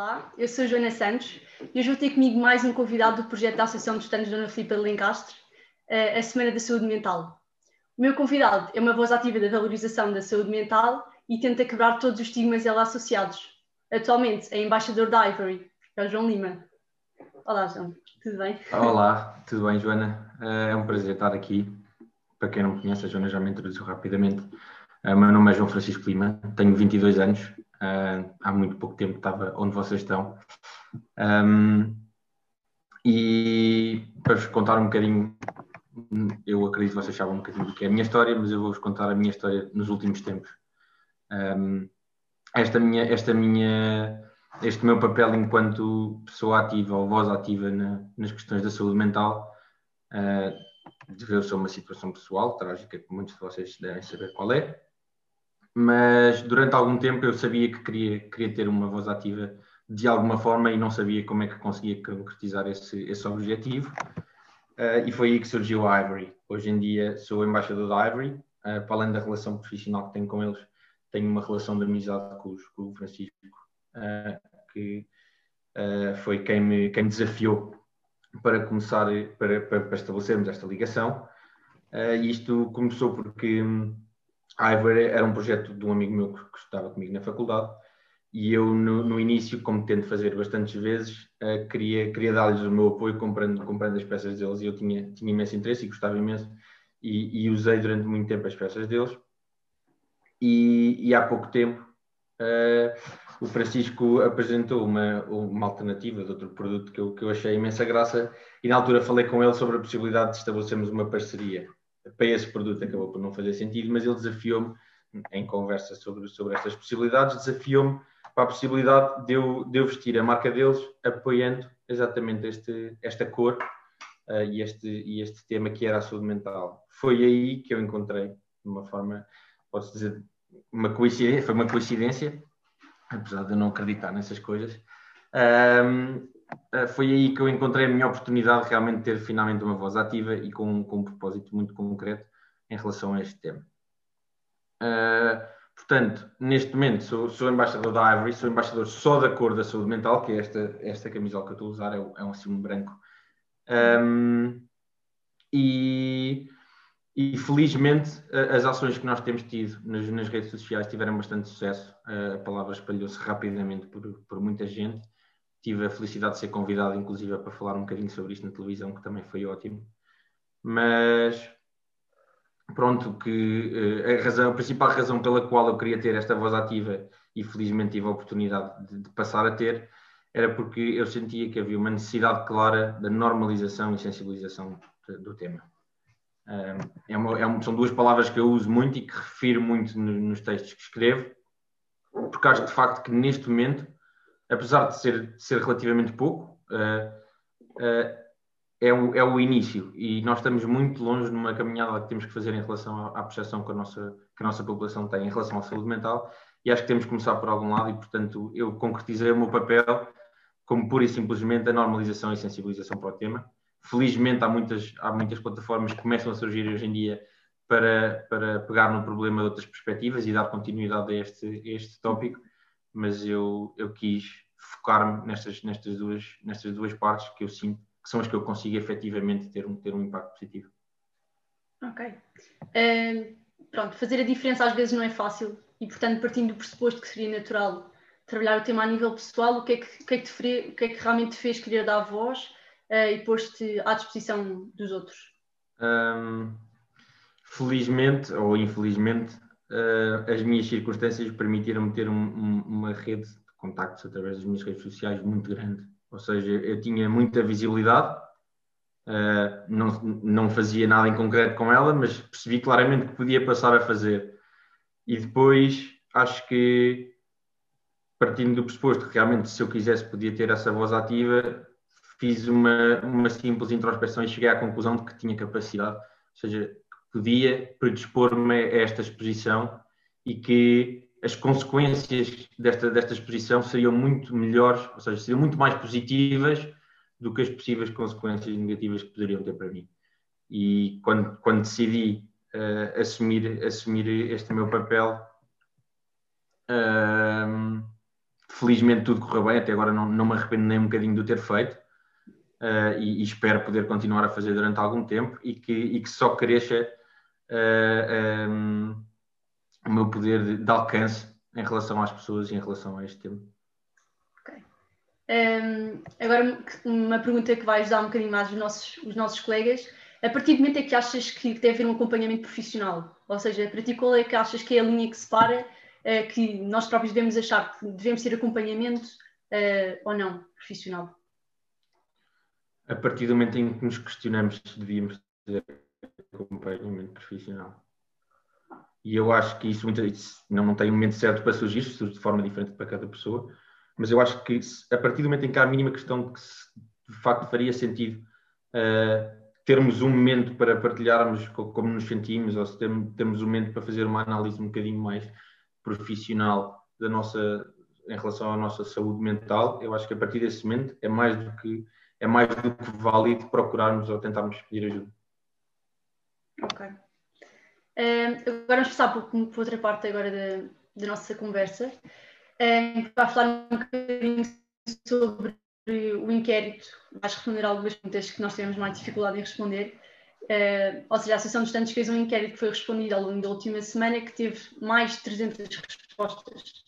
Olá, eu sou Joana Santos e hoje vou ter comigo mais um convidado do projeto da Associação dos Estudantes Dona Filipa de Lencastre, eh, a Semana da Saúde Mental. O meu convidado é uma voz ativa da valorização da saúde mental e tenta quebrar todos os estigmas ela associados. Atualmente é embaixador da Ivory, é o João Lima. Olá, João, tudo bem? Olá, tudo bem, Joana? Eh, é um prazer estar aqui. Para quem não me conhece, a Joana já me introduziu rapidamente. O meu nome é João Francisco Lima, tenho 22 anos, Uh, há muito pouco tempo estava onde vocês estão. Um, e para vos contar um bocadinho, eu acredito que vocês sabem um bocadinho do que é a minha história, mas eu vou-vos contar a minha história nos últimos tempos. Um, esta minha, esta minha, este meu papel enquanto pessoa ativa ou voz ativa na, nas questões da saúde mental uh, deveu-se a uma situação pessoal trágica que muitos de vocês devem saber qual é mas durante algum tempo eu sabia que queria, queria ter uma voz ativa de alguma forma e não sabia como é que conseguia concretizar esse, esse objetivo. Uh, e foi aí que surgiu a Ivory. Hoje em dia sou embaixador da Ivory, uh, para além da relação profissional que tenho com eles, tenho uma relação de amizade com, com o Francisco, uh, que foi quem me, quem me desafiou para começar, para, para, para estabelecermos esta ligação. isto começou porque hum, a Ivory era um projeto de um amigo meu que estava comigo na faculdade e eu no, no início, como tento fazer bastantes vezes, uh, queria, queria dar-lhes o meu apoio comprando, comprando as peças deles e eu tinha, tinha imenso interesse e gostava imenso e, e usei durante muito tempo as peças deles. E, e há pouco tempo uh, o Francisco apresentou uma, uma alternativa de outro produto que eu, que eu achei imensa graça e na altura falei com ele sobre a possibilidade de estabelecermos uma parceria para esse produto acabou por não fazer sentido, mas ele desafiou-me, em conversa sobre, sobre estas possibilidades, desafiou-me para a possibilidade de eu, de eu vestir a marca deles apoiando exatamente este, esta cor uh, e, este, e este tema que era a saúde mental. Foi aí que eu encontrei, de uma forma, posso dizer, uma coincidência, foi uma coincidência, apesar de eu não acreditar nessas coisas. Um, eh, foi aí que eu encontrei a minha oportunidade de realmente ter finalmente uma voz ativa e com, com um propósito muito concreto em relação a este tema. Uh, portanto, neste momento sou, sou, embaixador da Ivory, sou embaixador só da cor da saúde mental, que é esta, esta camisola que eu estou a usar, é, é um um branco. Um, e, e, felizmente as ações que nós temos tido nas, nas redes sociais tiveram bastante sucesso. Uh, a palavra espalhou-se rapidamente por, por muita gente tive a felicidade de ser convidado, inclusive, para falar um bocadinho sobre isto na televisão, que também foi ótimo. Mas pronto, que uh, a, razão, a principal razão pela qual eu queria ter esta voz ativa e felizmente tive a oportunidade de, de passar a ter, era porque eu sentia que havia uma necessidade clara da normalização e sensibilização de, do tema. é uma, é uma, são duas palavras que eu uso muito e que refiro muito no, nos textos que escrevo, porque acho de facto que neste momento apesar de ser, de ser relativamente pouco, uh, uh, é, o, é o início. E nós estamos muito longe numa caminhada que temos que fazer em relação à, à percepção que a, nossa, que a nossa população tem em relação à saúde mental. E acho que temos que começar por algum lado e, portanto, eu concretizei o meu papel como pura e simplesmente a normalização e sensibilização para o tema. Felizmente há muitas, há muitas plataformas que começam a surgir hoje em dia para, para pegar no problema de outras perspectivas e dar continuidade a este, a este tópico mas eu, eu quis focar-me nestas, nestas, duas, nestas duas partes que eu sinto que são as que eu consigo efetivamente ter um, ter um impacto positivo. Ok. Uh, pronto, fazer a diferença às vezes não é fácil e, portanto, partindo do pressuposto que seria natural trabalhar o tema a nível pessoal, o que é que, o que, é que, te, o que, é que realmente te fez querer dar voz uh, e pôs-te à disposição dos outros? Um, felizmente ou infelizmente, uh, as minhas circunstâncias permitiram-me ter um, um, uma rede de contactos através das minhas redes sociais muito grande. Ou seja, eu tinha muita visibilidade, uh, não, não fazia nada em concreto com ela, mas percebi claramente que podia passar a fazer. E depois acho que, partindo do pressuposto que realmente se eu quisesse podia ter essa voz ativa, fiz uma, uma simples introspeção e cheguei à conclusão de que tinha capacidade, ou seja, podia predispor-me a esta exposição e que as consequências desta, desta exposição seriam muito melhores, ou seja, seriam muito mais positivas do que as possíveis consequências negativas que poderiam ter para mim. E quando, quando decidi uh, assumir, assumir este meu papel, uh, felizmente tudo correu bem, até agora não, não me arrependo nem um bocadinho de o ter feito uh, e, e, espero poder continuar a fazer durante algum tempo e que, e que só cresça uh, um, o meu poder de, de, alcance em relação às pessoas e em relação a este tema. Okay. Um, agora uma pergunta que vai ajudar um bocadinho mais os nossos, os nossos colegas. A partir do momento é que achas que deve haver um acompanhamento profissional? Ou seja, para ti qual é que achas que é a linha que separa uh, que nós próprios devemos achar que devemos ter acompanhamento uh, ou não profissional? a partir do momento em que nos questionamos se devíamos ter acompanhamento profissional. E eu acho que isso, não, não tem um momento certo para surgir, surge de forma diferente para cada pessoa, mas eu acho que a partir do momento em que há a mínima questão que de facto faria sentido uh, termos um momento para partilharmos como nos sentimos, ou se temos um momento para fazer uma análise um bocadinho mais profissional da nossa, em relação à nossa saúde mental, eu acho que a partir desse momento é mais do que é mais do que válido procurarmos ou tentarmos pedir ajuda. Ok. Uh, agora vamos passar para, outra parte agora da, da nossa conversa, uh, para falar um bocadinho sobre o inquérito, vais responder algumas perguntas que nós tivemos mais dificuldade em responder. Uh, ou seja, a Associação dos Estudantes fez um inquérito que foi respondido ao longo da última semana que teve mais de 300 respostas.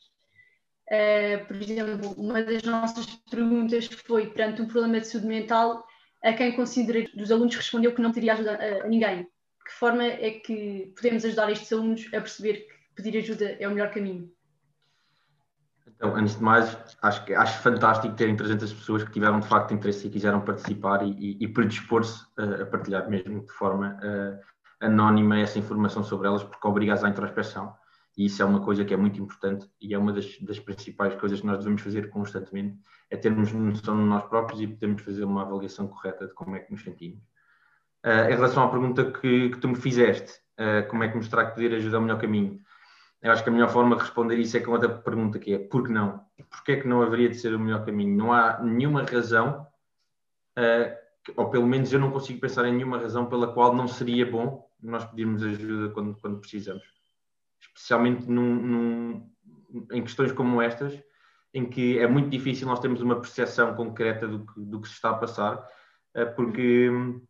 Uh, por exemplo, uma das nossas perguntas foi, perante um problema de saúde mental, a quem considera dos alunos respondeu que não teria ajuda a, a ninguém. Que forma é que podemos ajudar estes alunos a perceber que pedir ajuda é o melhor caminho? Então, antes de mais, acho, acho fantástico terem 300 pessoas que tiveram de facto interesse e quiseram participar e, e, predispor-se a, a, partilhar mesmo de forma uh, anónima essa informação sobre elas, porque obriga-as à introspeção e isso é uma coisa que é muito importante e é uma das, das principais coisas que nós devemos fazer constantemente, é termos noção de nós próprios e podermos fazer uma avaliação correta de como é que nos sentimos. Uh, em relação à pergunta que, que tu me fizeste, uh, como é que mostrar que poder ajudar o melhor caminho? Eu acho que a melhor forma de responder isso é com outra pergunta que é, por que não? Porquê é que não haveria de ser o melhor caminho? Não há nenhuma razão, uh, ou pelo menos eu não consigo pensar em nenhuma razão pela qual não seria bom nós pedirmos ajuda quando, quando precisamos especialmente num, num, em questões como estas, em que é muito difícil nós termos uma percepção concreta do que, do que se está a passar, porque hum,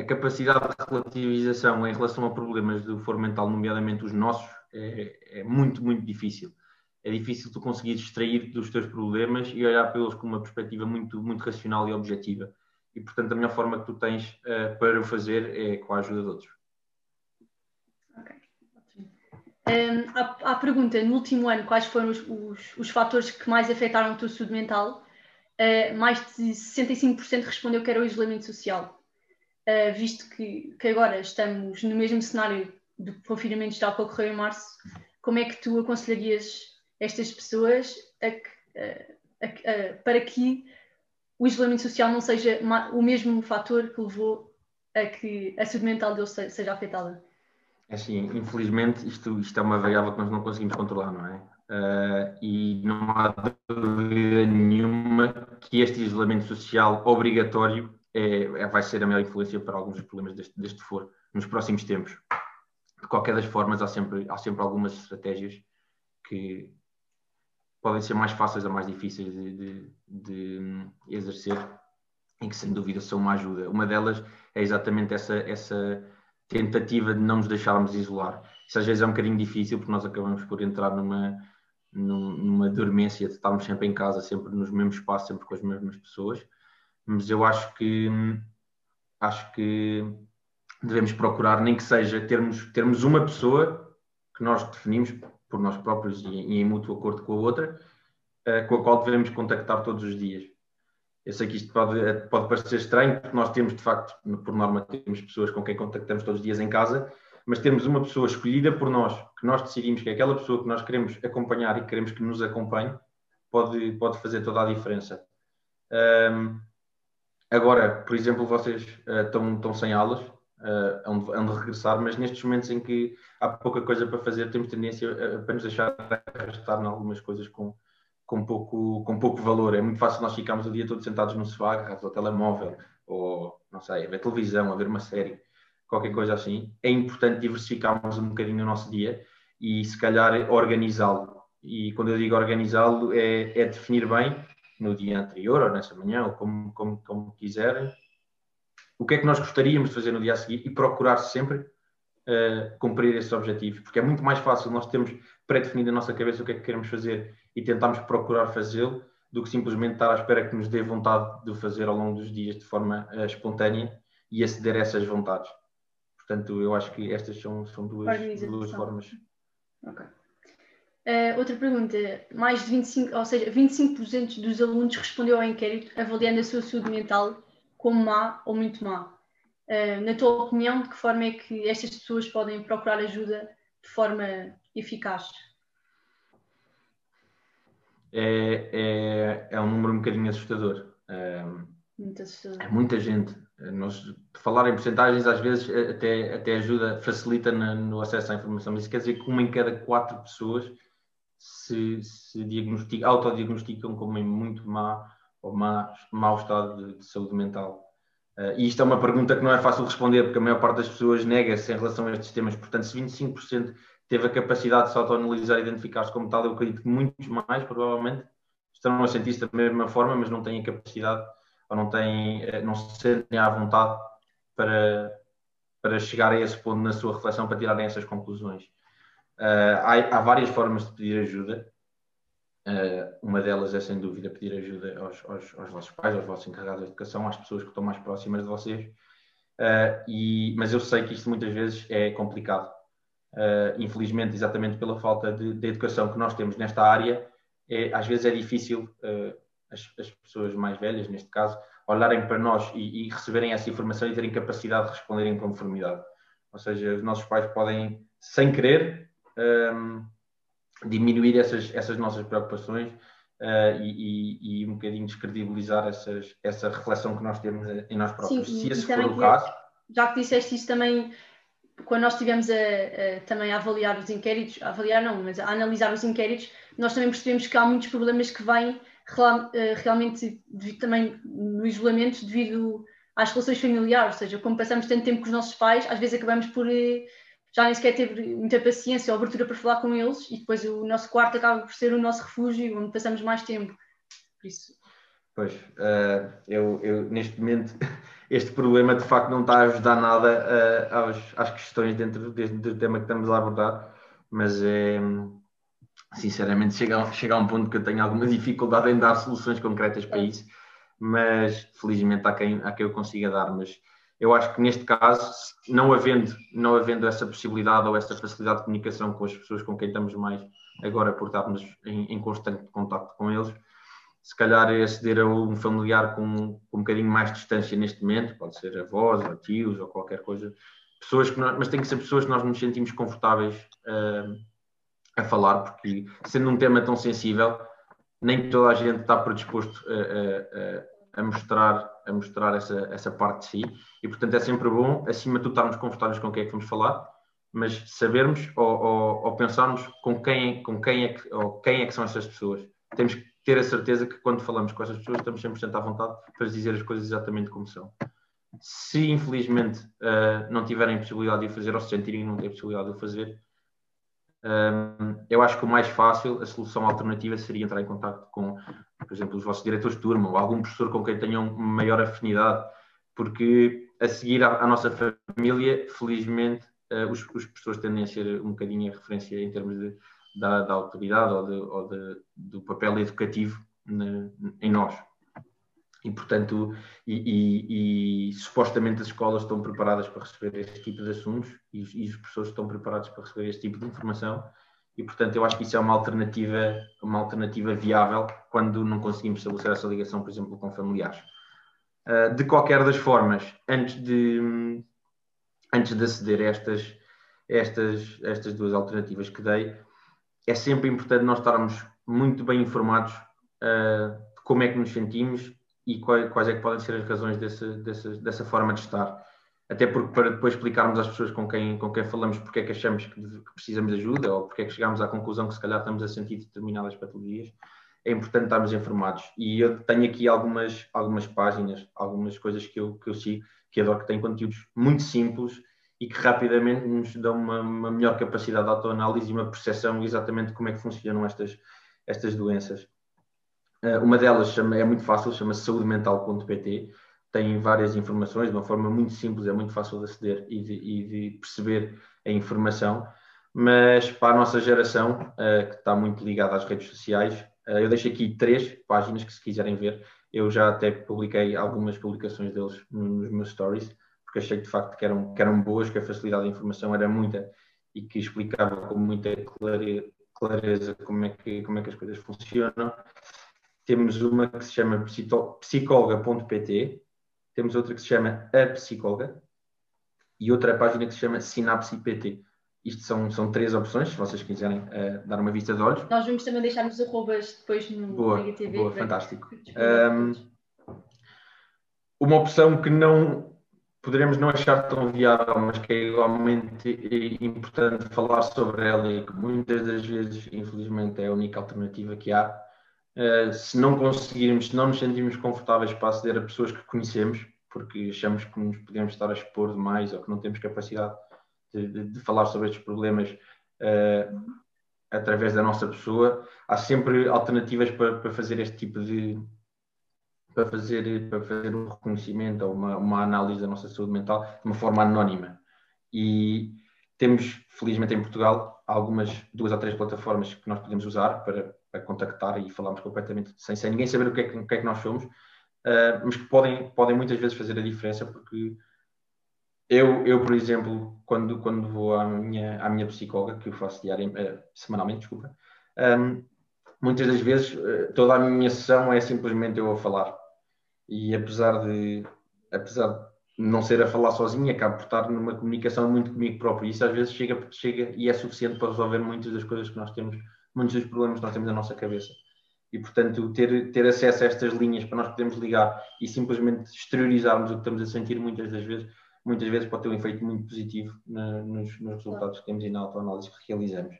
a capacidade de relativização em relação a problemas do foro mental, nomeadamente os nossos, é, é, muito, muito difícil. É difícil tu conseguir extrair dos teus problemas e olhar pelos com uma perspectiva muito, muito racional e objetiva. E, portanto, a melhor forma que tu tens uh, para o fazer é com a ajuda de outros. Um, à, à, pergunta, no último ano, quais foram os, os, os fatores que mais afetaram a tua saúde mental? Uh, mais de 65% respondeu que era o isolamento social. Uh, visto que, que, agora estamos no mesmo cenário do confinamento geral que ocorreu em março, como é que tu aconselharias estas pessoas a, a, para que o isolamento social não seja o mesmo fator que levou a que a saúde mental deles seja afetada? É assim, infelizmente, isto, isto é uma variável que nós não conseguimos controlar, não é? Uh, e não há dúvida nenhuma que este isolamento social obrigatório é, é, vai ser a maior influência para alguns dos problemas deste, deste foro nos próximos tempos. De qualquer das formas, há sempre, há sempre algumas estratégias que podem ser mais fáceis ou mais difíceis de, de, de exercer e que, sem dúvida, são uma ajuda. Uma delas é exatamente essa, essa tentativa de não nos deixarmos isolar. Isso às vezes é um bocadinho difícil porque nós acabamos por entrar numa, numa dormência de estarmos sempre em casa, sempre nos mesmos espaços, sempre com as mesmas pessoas. Mas eu acho que acho que devemos procurar, nem que seja termos, termos uma pessoa que nós definimos por nós próprios e, e em mútuo acordo com a outra, uh, com a qual devemos contactar todos os dias. Eu sei que isto pode, pode parecer estranho, porque nós temos, de facto, por norma, temos pessoas com quem contactamos todos os dias em casa, mas temos uma pessoa escolhida por nós, que nós decidimos que é aquela pessoa que nós queremos acompanhar e queremos que nos acompanhe, pode, pode fazer toda a diferença. Um, agora, por exemplo, vocês uh, estão, estão sem aulas, uh, hão, de, regressar, mas nestes momentos em que há pouca coisa para fazer, temos tendência a, para nos deixar arrastar em algumas coisas com, com pouco, com pouco valor. É muito fácil nós ficarmos o dia todo sentados no sofá, agarrados ao telemóvel, ou, não sei, a ver televisão, a ver uma série, qualquer coisa assim. É importante diversificarmos um bocadinho o nosso dia e, se calhar, organizá-lo. e quando eu digo organizá-lo, é, é, definir bem no dia anterior ou nessa manhã, ou como, como, como quiserem, o que é que nós gostaríamos de fazer no dia a seguir e procurar sempre uh, cumprir esses objetivos, porque é muito mais fácil nós termos pré-definido na nossa cabeça o que é que queremos fazer e tentarmos procurar fazê-lo do que simplesmente estar à espera que nos dê vontade de o fazer ao longo dos dias de forma uh, espontânea e aceder a essas vontades. Portanto, eu acho que estas são, são duas, duas formas. Uh, outra pergunta, mais de 25, ou seja, 25% dos alunos respondeu ao inquérito avaliando a sua saúde mental como má ou muito má. Uh, na tua opinião, de que forma é que estas pessoas podem procurar ajuda de forma eficaz? É, é, é um número um bocadinho assustador. É, muito assustador. É muita gente. Nós, falar em porcentagens às vezes até, até ajuda, facilita na, no acesso à informação, mas isso quer dizer que uma em cada quatro pessoas se, se diagnostica, autodiagnosticam como em muito má ou má, mau estado de, de saúde mental. Uh, e isto é uma pergunta que não é fácil responder, porque a maior parte das pessoas nega-se em relação a estes temas. Portanto, se 25% teve a capacidade de se autoanalisar e identificar-se como tal, eu acredito que muitos mais, provavelmente, estão a sentir-se da mesma forma, mas não têm a capacidade ou não, têm, eh, não se sentem à vontade para, para chegar a esse ponto na sua reflexão, para tirarem essas conclusões. Uh, há, há, várias formas de pedir ajuda. Uh, uma delas é, sem dúvida, pedir ajuda aos, aos, aos, vossos pais, aos vossos encarregados de educação, às pessoas que estão mais próximas de vocês. Uh, e, mas eu sei que isto muitas vezes é complicado. infelizmente, exatamente pela falta de, de, educação que nós temos nesta área, é, às vezes é difícil as, as, pessoas mais velhas, neste caso, olharem para nós e, e receberem essa informação e terem capacidade de responder em conformidade. Ou seja, os nossos pais podem, sem querer, um, diminuir essas, essas nossas preocupações uh, e, e, e, um bocadinho descredibilizar essas, essa reflexão que nós temos em nós próprios. Sim, Se esse for o caso. Já que disseste isso também, quando nós estivemos a, a, também a avaliar os inquéritos, a avaliar não, mas a analisar os inquéritos, nós também percebemos que há muitos problemas que vêm eh, realmente também no isolamento devido às relações familiares, ou seja, como passamos tanto tempo com os nossos pais, às vezes acabamos por eh, já nem sequer ter muita paciência ou abertura para falar com eles e depois o nosso quarto acaba por ser o nosso refúgio onde passamos mais tempo. Por isso. Pois, uh, eu, eu, neste momento este problema de facto não está a ajudar nada uh, aos, às questões dentro deste, do tema que estamos a abordar, mas é sinceramente chega, chega a um ponto que eu tenho alguma dificuldade em dar soluções concretas para isso, mas felizmente há quem, há quem eu consiga dar, mas eu acho que neste caso, não havendo, não havendo essa possibilidade ou essa facilidade de comunicação com as pessoas com quem estamos mais agora por estarmos em, em constante contato com eles, se calhar é aceder a um familiar com, com um bocadinho mais de distância neste momento, pode ser avós, ou tios ou qualquer coisa, pessoas que nós, mas tem que ser pessoas que nós nos sentimos confortáveis uh, a falar, porque sendo um tema tão sensível, nem toda a gente está predisposto a, a, a, mostrar, a mostrar essa, essa parte de si, e portanto é sempre bom, acima de tudo, estarmos confortáveis com quem é que vamos falar, mas sabermos ou, ou, ou, pensarmos com quem, com quem é que, ou quem é que são essas pessoas. Temos que ter a certeza que quando falamos com essas pessoas estamos 100% à vontade para dizer as coisas exatamente como são. Se infelizmente uh, não tiverem possibilidade de o fazer ou se sentirem não têm possibilidade de o fazer, um, eu acho que o mais fácil, a solução alternativa seria entrar em contato com, por exemplo, os vossos diretores de turma ou algum professor com quem tenham maior afinidade, porque a seguir à, à nossa família, felizmente, uh, os, os, professores tendem a ser um bocadinho a referência em termos de, da, da autoridade ou, de, ou de, do papel educativo na, em nós. E portanto e, e, e, supostamente as escolas estão preparadas para receber este tipo de assuntos e, e, os professores estão preparados para receber este tipo de informação e portanto eu acho que isso é uma alternativa uma alternativa viável quando não conseguimos estabelecer essa ligação por exemplo com familiares uh, de qualquer das formas antes de antes de aceder a estas estas estas duas alternativas que dei é sempre importante nós estarmos muito bem informados uh, de como é que nos sentimos e quais, quais é que podem ser as razões desse, desse, dessa forma de estar. Até porque para depois explicarmos às pessoas com quem, com quem falamos porque é que achamos que, precisamos de ajuda ou porque é que chegamos à conclusão que se calhar estamos a sentir determinadas patologias, é importante estarmos informados. E eu tenho aqui algumas, algumas páginas, algumas coisas que eu, que eu sigo, que adoro, que têm conteúdos muito simples e que rapidamente nos dão uma, uma melhor capacidade de autoanálise e uma percepção exatamente como é que funcionam estas, estas doenças. Uh, uma delas chama, é muito fácil, chama-se saudemental.pt, tem várias informações de uma forma muito simples, é muito fácil de aceder e de, e de perceber a informação, mas para a nossa geração, uh, que está muito ligada às redes sociais, uh, eu deixo aqui três páginas que se quiserem ver, eu já até publiquei algumas publicações deles nos meus stories, porque achei de facto que eram, que eram boas, que a facilidade de informação era muita e que explicava com muita clareza como é que, como é que as coisas funcionam. Temos uma que se chama psicóloga.pt, temos outra que se chama A Psicóloga e outra página que se chama Sinapse.pt. Isto são, são três opções, se vocês quiserem uh, dar uma vista de olhos. Nós vamos também deixar nos arrobas depois no boa, TV. Boa, fantástico. Um, uma opção que não poderemos não achar tão viável, mas que é igualmente importante falar sobre ela e que muitas das vezes, infelizmente, é a única alternativa que há. Uh, se não conseguirmos, se não nos sentirmos confortáveis para aceder a pessoas que conhecemos, porque achamos que nos podemos estar a expor demais ou que não temos capacidade de, de, de falar sobre estes problemas uh, através da nossa pessoa, há sempre alternativas para, para fazer este tipo de, para fazer, para fazer um reconhecimento ou uma, uma análise da nossa saúde mental de uma forma anónima. E temos, felizmente, em Portugal, algumas, duas ou três plataformas que nós podemos usar para, para contactar e falarmos completamente sem, sem ninguém saber o que é que, o que, é que nós somos, uh, mas que podem, podem muitas vezes fazer a diferença, porque eu, eu por exemplo, quando, quando vou à minha, à minha psicóloga, que eu faço diariamente, uh, semanalmente, desculpa, um, ehm, muitas das vezes uh, toda a minha sessão é simplesmente eu a falar e apesar de, apesar de não ser a falar sozinho, acabo por estar numa comunicação muito comigo próprio. E isso às vezes chega, chega e é suficiente para resolver muitas das coisas que nós temos, muitos dos problemas que nós temos na nossa cabeça. E, portanto, ter, ter acesso a estas linhas para nós podermos ligar e simplesmente exteriorizarmos o que estamos a sentir muitas das vezes, muitas vezes pode ter um efeito muito positivo na, nos, nos, resultados que temos e na autoanálise que realizamos.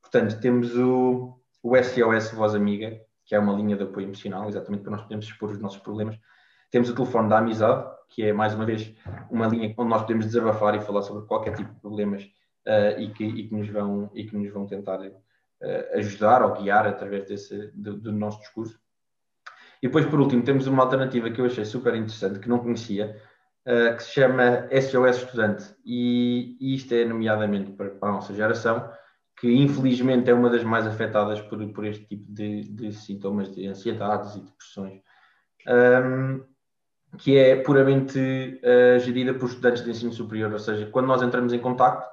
Portanto, temos o, o SOS Voz Amiga, que é uma linha de apoio emocional, exatamente para nós podermos expor os nossos problemas temos o telefone da amizade, que é mais uma vez uma linha onde nós podemos desabafar e falar sobre qualquer tipo de problemas uh, e, que, e, que, nos vão, e que nos vão tentar ajudar ou guiar através desse, do, do, nosso discurso. E depois, por último, temos uma alternativa que eu achei super interessante, que não conhecia, uh, que se chama SOS Estudante. E, isto é nomeadamente para, a nossa geração, que infelizmente é uma das mais afetadas por, por este tipo de, de sintomas de ansiedades e depressões. Um, que é puramente uh, gerida por estudantes de ensino superior, ou seja, quando nós entramos em contato,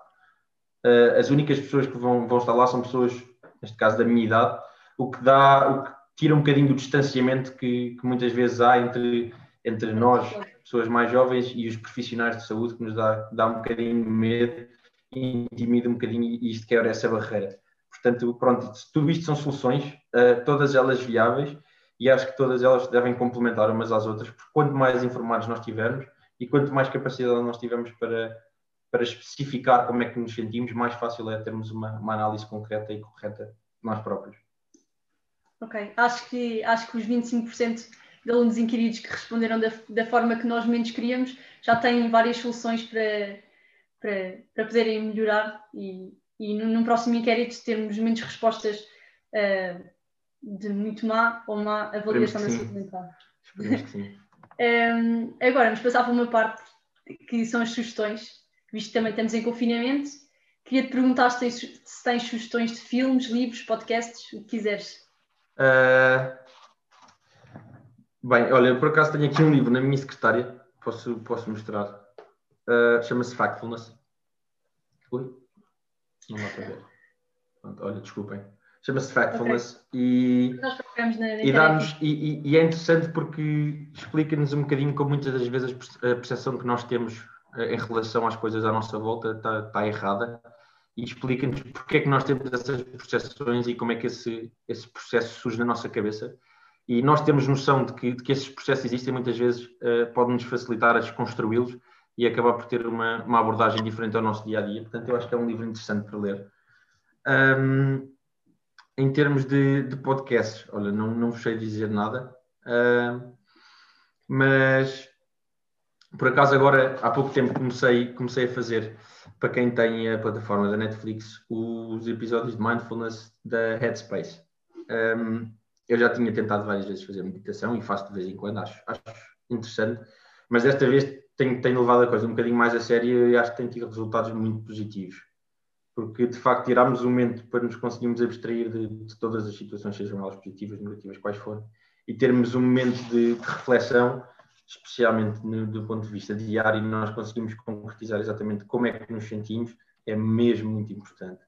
uh, as únicas pessoas que vão, vão estar lá são pessoas, neste caso da minha idade, o que dá, o que tira um bocadinho do distanciamento que, que muitas vezes há entre, entre nós, pessoas mais jovens, e os profissionais de saúde, que nos dá, dá um bocadinho de medo e intimida um bocadinho e isto quebra essa barreira. Portanto, pronto, tudo isto são soluções, uh, todas elas viáveis, e acho que todas elas devem complementar umas às outras, porque quanto mais informados nós tivermos e quanto mais capacidade nós tivermos para, para especificar como é que nos sentimos, mais fácil é termos uma, uma análise concreta e correta nós próprios. Ok, acho que, acho que os 25% de alunos inquiridos que responderam da, da forma que nós menos queríamos já têm várias soluções para, para, para poderem melhorar e, e no, no próximo inquérito termos menos respostas uh, de muito má ou má avaliação da saúde mental. Esperemos que sim. um, agora, vamos passar para uma parte que são as sugestões, visto que também estamos em confinamento. Queria te perguntar se tens, se tens sugestões de filmes, livros, podcasts, o que quiseres. Uh... Bem, olha, por acaso tenho aqui um livro na minha secretária, posso, posso mostrar. Uh, Chama-se Factfulness. Ui, não dá para ver. Pronto, olha, desculpem chama-se Factfulness okay. e, e, dá-nos, e, e, é interessante porque explica-nos um bocadinho como muitas das vezes a percepção que nós temos em relação às coisas à nossa volta está, está errada e explica-nos porque é que nós temos essas percepções e como é que esse, esse processo surge na nossa cabeça e nós temos noção de que, de que esses processos existem muitas vezes uh, podem-nos facilitar a desconstruí-los e acabar por ter uma, uma abordagem diferente ao nosso dia-a-dia. -dia. Portanto, eu acho que é um livro interessante para ler. Um, em termos de, de podcasts, olha, não, não sei dizer nada, uh, mas por acaso agora, há pouco tempo, comecei, comecei a fazer, para quem tem a plataforma da Netflix, os episódios de Mindfulness da Headspace. Um, eu já tinha tentado várias vezes fazer meditação e faço de vez em quando, acho, acho interessante, mas desta vez tenho, tenho levado a coisa um bocadinho mais a sério e acho que tem tido resultados muito positivos. Porque de facto tirarmos um momento para nos conseguirmos abstrair de, de todas as situações, sejam elas positivas, negativas, quais forem, e termos um momento de, de reflexão, especialmente no, do ponto de vista diário, nós conseguimos concretizar exatamente como é que nos sentimos, é mesmo muito importante.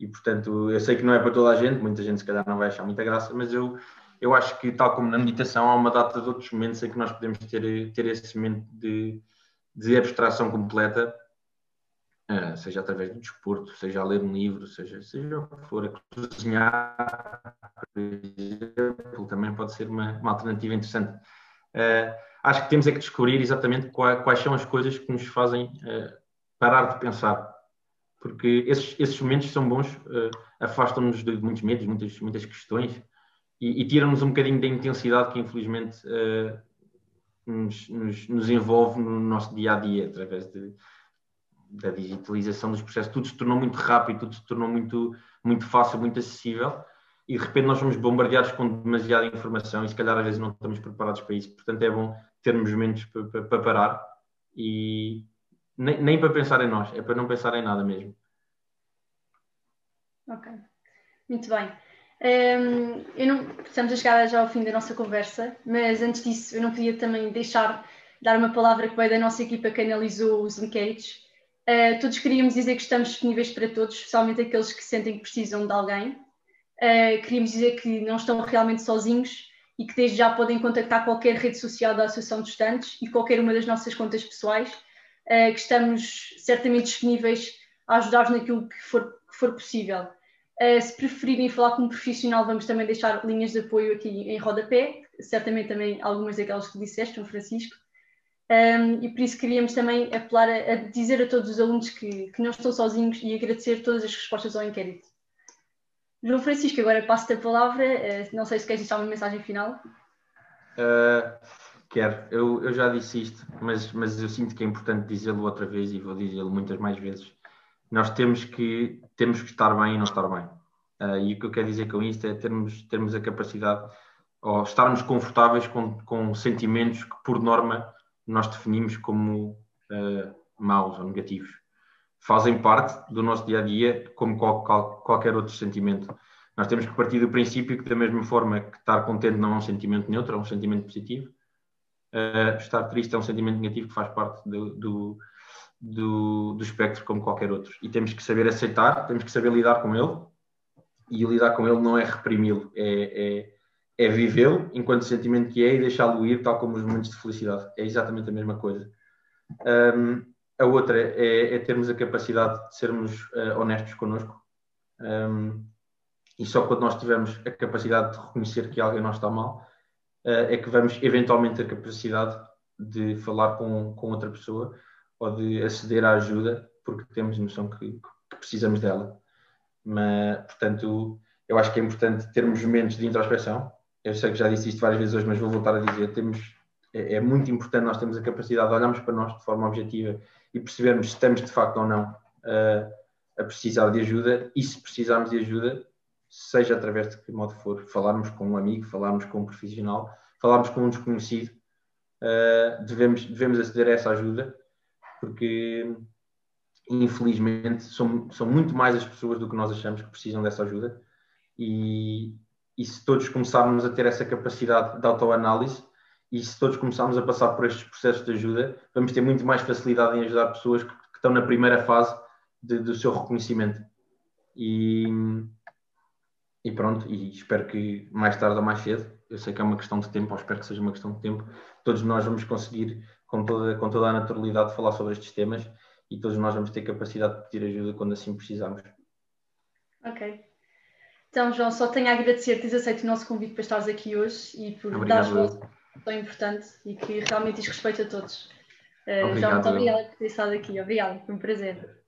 E portanto, eu sei que não é para toda a gente, muita gente se calhar não vai achar muita graça, mas eu, eu acho que, tal como na meditação, há uma data de outros momentos em que nós podemos ter, ter esse momento de, de abstração completa, uh, seja através do desporto, seja a ler um livro, seja, seja o que for, a cozinhar, por exemplo, também pode ser uma, uma alternativa interessante. Uh, acho que temos é que descobrir exatamente quais, são as coisas que nos fazem uh, parar de pensar porque esses, esses momentos são bons, uh, afastam-nos de muitos medos, muitas, muitas questões e, e tiram-nos um bocadinho da intensidade que infelizmente uh, nos, nos, nos, envolve no nosso dia a dia, através de, da digitalização dos processos. Tudo se tornou muito rápido, tudo se tornou muito, muito fácil, muito acessível e de repente nós somos bombardeados com demasiada informação e se calhar às vezes não estamos preparados para isso. Portanto, é bom termos momentos para, para, para parar e, nem, nem para pensar em nós, é para não pensar em nada mesmo. Ok, muito bem. Um, eu não, estamos a chegar já ao fim da nossa conversa, mas antes disso eu não podia também deixar dar uma palavra que veio da nossa equipa que analisou os inquéritos. Uh, todos queríamos dizer que estamos disponíveis para todos, especialmente aqueles que sentem que precisam de alguém. Uh, queríamos dizer que não estão realmente sozinhos e que desde já podem contactar qualquer rede social da Associação de Estudantes e qualquer uma das nossas contas pessoais uh, que estamos certamente disponíveis a ajudar-vos naquilo que for, que for possível. Uh, se preferirem falar com um profissional, vamos também deixar linhas de apoio aqui em rodapé, certamente também algumas daquelas que disseste, João Francisco. Um, ehm, e por isso queríamos também apelar a, a, dizer a todos os alunos que, que não estão sozinhos e agradecer todas as respostas ao inquérito. João Francisco, agora passo-te a palavra. Uh, não sei se queres deixar uma mensagem final. Uh, Quero, eu, eu já disse isto, mas, mas eu sinto que é importante dizê-lo outra vez e vou dizê-lo muitas mais vezes. Nós temos que, temos que estar bem e não estar bem. Uh, e o que eu quero dizer com isto é termos, termos a capacidade, ou estarmos confortáveis com, com sentimentos que, por norma, nós definimos como uh, maus ou negativos. Fazem parte do nosso dia a dia, como qual, qual, qualquer outro sentimento. Nós temos que partir do princípio que, da mesma forma que estar contente não é um sentimento neutro, é um sentimento positivo, Uh, estar triste é um sentimento negativo que faz parte do, do, do, do, espectro como qualquer outro. E temos que saber aceitar, temos que saber lidar com ele. E lidar com ele não é reprimi-lo, é, é, é vivê-lo enquanto sentimento que é e deixá-lo ir, tal como os momentos de felicidade. É exatamente a mesma coisa. Um, a outra é, é, termos a capacidade de sermos uh, honestos connosco. Um, e só quando nós tivermos a capacidade de reconhecer que alguém não está mal, eh, é que vamos eventualmente ter capacidade de falar com, com outra pessoa ou de aceder à ajuda, porque temos noção que, que precisamos dela. Mas, portanto, eu acho que é importante termos momentos de introspeção. Eu sei que já disse isto várias vezes hoje, mas vou voltar a dizer: temos, é, é muito importante nós termos a capacidade de olharmos para nós de forma objetiva e percebermos se estamos de facto ou não uh, a precisar de ajuda e se precisarmos de ajuda, seja através de que modo for, falarmos com um amigo, falarmos com um profissional, falarmos com um desconhecido, uh, devemos, devemos aceder a essa ajuda, porque infelizmente são, são muito mais as pessoas do que nós achamos que precisam dessa ajuda e, e se todos começarmos a ter essa capacidade de autoanálise e se todos começarmos a passar por estes processos de ajuda, vamos ter muito mais facilidade em ajudar pessoas que, que estão na primeira fase de, do seu reconhecimento. E, e pronto, e espero que mais tarde ou mais cedo, eu sei que é uma questão de tempo, ou espero que seja uma questão de tempo, todos nós vamos conseguir, com toda, com toda a naturalidade, falar sobre estes temas e todos nós vamos ter capacidade de pedir ajuda quando assim precisarmos. Ok. Então, João, só tenho a agradecer teres aceito o nosso convite para estares aqui hoje e por dar voz tão importante e que realmente diz respeito a todos. Uh, João, muito obrigada por ter estado aqui. Obrigada, foi um prazer.